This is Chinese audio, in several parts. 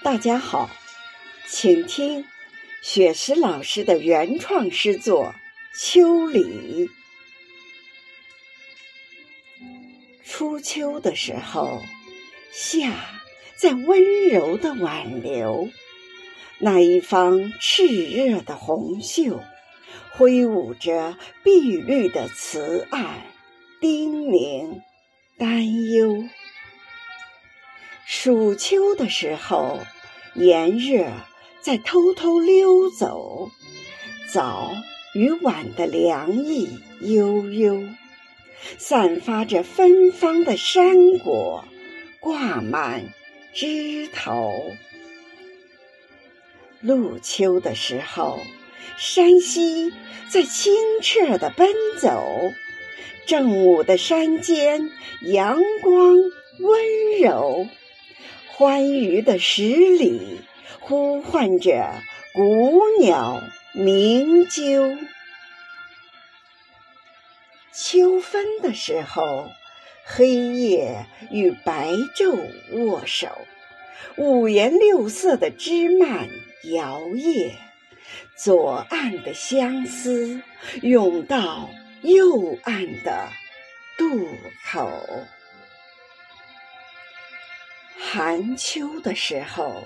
大家好，请听雪石老师的原创诗作《秋里》。初秋的时候，夏在温柔的挽留，那一方炽热的红袖，挥舞着碧绿的慈爱，叮咛，担忧。暑秋的时候。炎热在偷偷溜走，早与晚的凉意悠悠，散发着芬芳的山果挂满枝头。入秋的时候，山溪在清澈的奔走，正午的山间阳光温柔。欢愉的十里，呼唤着古鸟鸣啾。秋分的时候，黑夜与白昼握手，五颜六色的枝蔓摇曳，左岸的相思涌到右岸的渡口。寒秋的时候，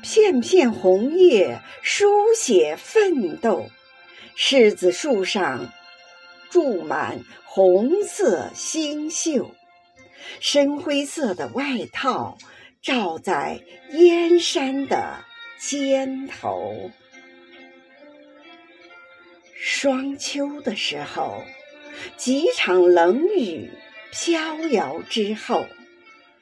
片片红叶书写奋斗。柿子树上住满红色星宿，深灰色的外套罩在燕山的肩头。霜秋的时候，几场冷雨飘摇之后。